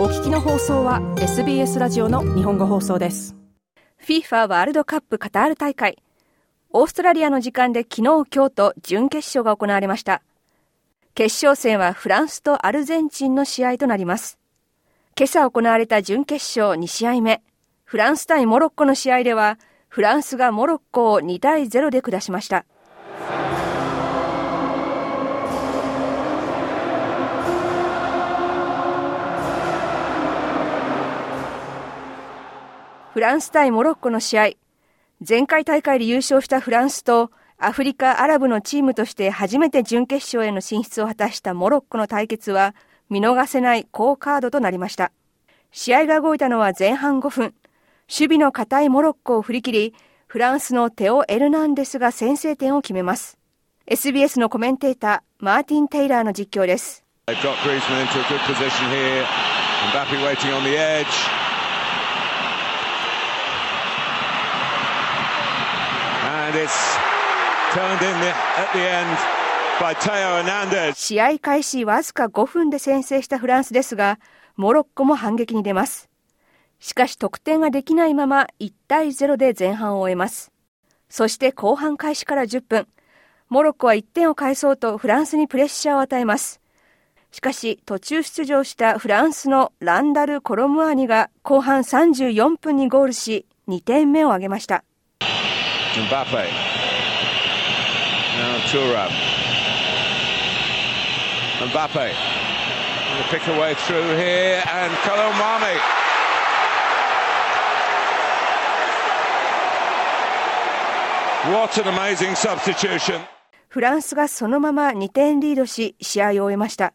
お聞きの放送は SBS ラジオの日本語放送です。FIFA ワールドカップカタール大会。オーストラリアの時間で昨日今日と準決勝が行われました。決勝戦はフランスとアルゼンチンの試合となります。今朝行われた準決勝2試合目。フランス対モロッコの試合ではフランスがモロッコを2対0で下しました。フランス対モロッコの試合、前回大会で優勝したフランスとアフリカ・アラブのチームとして初めて準決勝への進出を果たしたモロッコの対決は見逃せない好カードとなりました。試合が動いたのは前半5分。守備の堅いモロッコを振り切り、フランスのテオ・エルナンデスが先制点を決めます。SBS のコメンテーター、マーティン・テイラーの実況です。試合開始わずか5分で先制したフランスですが、モロッコも反撃に出ます。しかし得点ができないまま1対0で前半を終えます。そして後半開始から10分、モロッコは1点を返そうとフランスにプレッシャーを与えます。しかし途中出場したフランスのランダル・コロムアーニが後半34分にゴールし2点目を挙げました。Mbappe. Now Turam. Mbappe. To pick a way through here and Colomami. What an amazing substitution. フランスがそのまま2点リードし試合を終えました。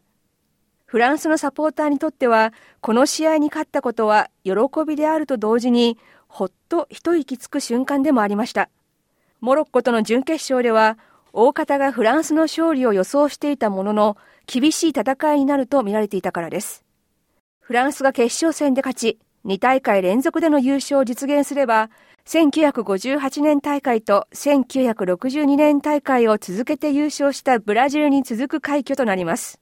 フランスのサポーターにとっては、この試合に勝ったことは喜びであると同時に、ほっと一息つく瞬間でもありました。モロッコとの準決勝では、大方がフランスの勝利を予想していたものの、厳しい戦いになると見られていたからです。フランスが決勝戦で勝ち、2大会連続での優勝を実現すれば、1958年大会と1962年大会を続けて優勝したブラジルに続く快挙となります。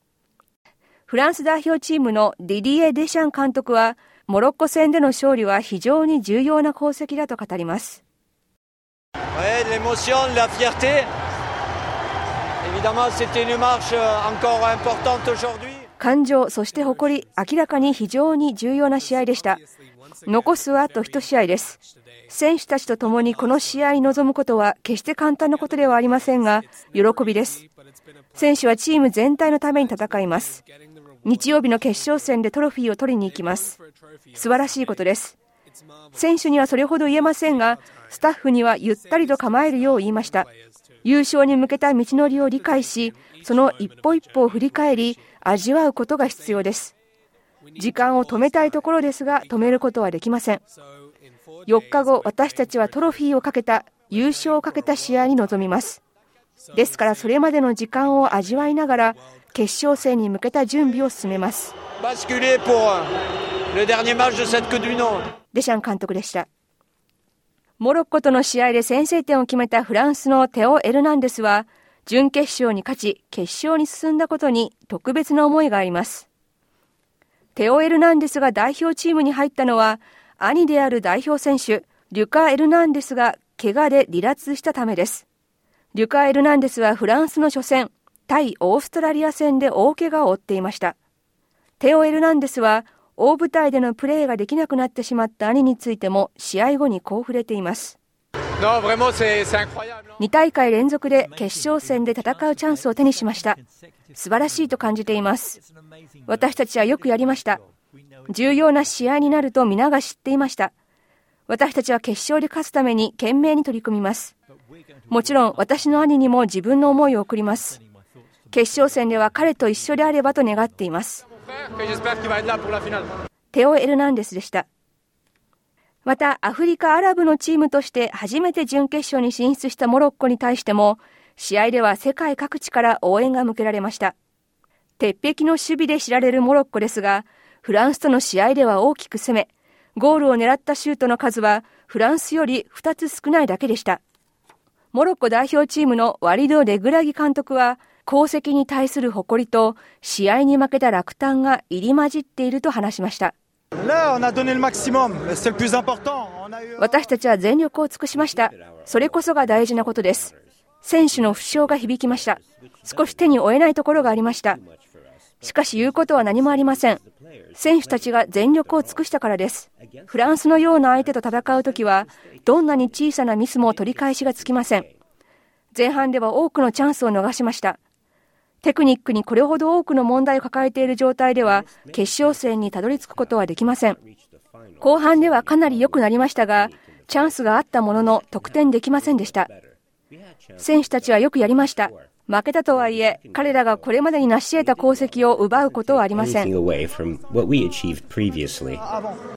フランス代表チームのディディエ・デシャン監督は、モロッコ戦での勝利は非常に重要な功績だと語ります。Ouais, l'émotion, la fierté. Évidemment, c'était une marche encore importante aujourd'hui. 感情、そして誇り、明らかに非常に重要な試合でした。残すはあと1試合です。選手たちと共にこの試合に臨むことは決して簡単なことではありませんが、喜びです。選手はチーム全体のために戦います。日曜日の決勝戦でトロフィーを取りに行きます。素晴らしいことです。選手にはそれほど言えませんが、スタッフにはゆったりと構えるよう言いました。優勝に向けた道のりを理解し、その一歩一歩を振り返り、味わうことが必要です。時間を止めたいところですが、止めることはできません。4日後、私たちはトロフィーをかけた、優勝をかけた試合に臨みます。ですから、それまでの時間を味わいながら、決勝戦に向けた準備を進めます。デシャン監督でした。モロッコとの試合で先制点を決めたフランスのテオ・エルナンデスは、準決勝に勝ち、決勝に進んだことに特別な思いがあります。テオ・エルナンデスが代表チームに入ったのは、兄である代表選手、リュカ・エルナンデスが怪我で離脱したためです。リュカ・エルナンデスはフランスの初戦、対オーストラリア戦で大怪我を負っていました。テオ・エルナンデスは大舞台でのプレーができなくなってしまった兄についても試合後にこう触れています。2大会連続で決勝戦で戦うチャンスを手にしました。素晴らしいと感じています。私たちはよくやりました。重要な試合になると皆が知っていました。私たちは決勝で勝つために懸命に取り組みます。もちろん私の兄にも自分の思いを送ります。決勝戦では彼と一緒であればと願っています。テオ・エルナンデスでした。また、アフリカ・アラブのチームとして初めて準決勝に進出したモロッコに対しても、試合では世界各地から応援が向けられました。鉄壁の守備で知られるモロッコですが、フランスとの試合では大きく攻め、ゴールを狙ったシュートの数はフランスより2つ少ないだけでした。モロッコ代表チームのワリド・レグラギ監督は、功績に対する誇りと試合に負けた落胆が入り混じっていると話しました。私たちは全力を尽くしました。それこそが大事なことです。選手の負傷が響きました。少し手に負えないところがありました。しかし言うことは何もありません。選手たちが全力を尽くしたからです。フランスのような相手と戦うときは、どんなに小さなミスも取り返しがつきません。前半では多くのチャンスを逃しました。テクニックにこれほど多くの問題を抱えている状態では、決勝戦にたどり着くことはできません。後半ではかなり良くなりましたが、チャンスがあったものの得点できませんでした。選手たちはよくやりました。負けたとはいえ、彼らがこれまでに成し得た功績を奪うことはありません。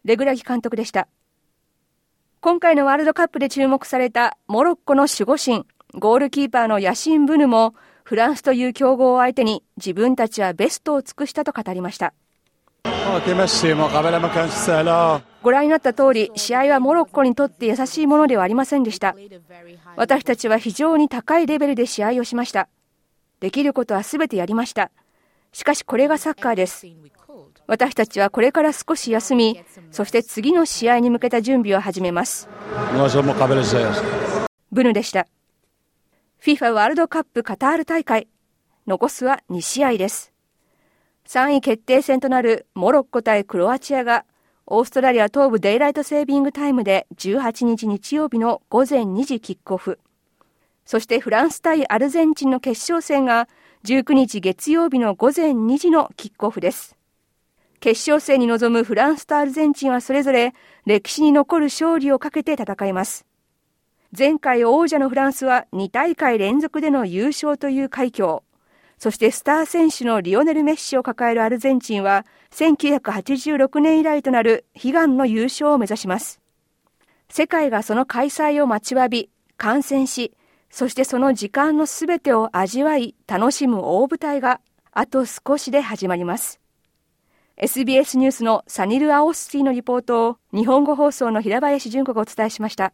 レグラギ監督でした。今回のワールドカップで注目されたモロッコの守護神、ゴールキーパーのヤシン・ブヌも、フランスという強豪を相手に自分たちはベストを尽くしたと語りました。ご覧になった通り、試合はモロッコにとって優しいものではありませんでした。私たちは非常に高いレベルで試合をしました。できることはすべてやりました。しかしこれがサッカーです。私たちはこれから少し休み、そして次の試合に向けた準備を始めます。ブヌでした。FIFA ワールドカップカタール大会。残すは2試合です。3位決定戦となるモロッコ対クロアチアが、オーストラリア東部デイライトセービングタイムで18日日曜日の午前2時キックオフ。そしてフランス対アルゼンチンの決勝戦が19日月曜日の午前2時のキックオフです。決勝戦に臨むフランスとアルゼンチンはそれぞれ歴史に残る勝利をかけて戦います。前回王者のフランスは2大会連続での優勝という快挙そしてスター選手のリオネル・メッシを抱えるアルゼンチンは1986年以来となる悲願の優勝を目指します。世界がその開催を待ちわび、観戦し、そしてその時間のすべてを味わい、楽しむ大舞台があと少しで始まります。SBS ニュースのサニル・アオスティのリポートを日本語放送の平林純子がお伝えしました。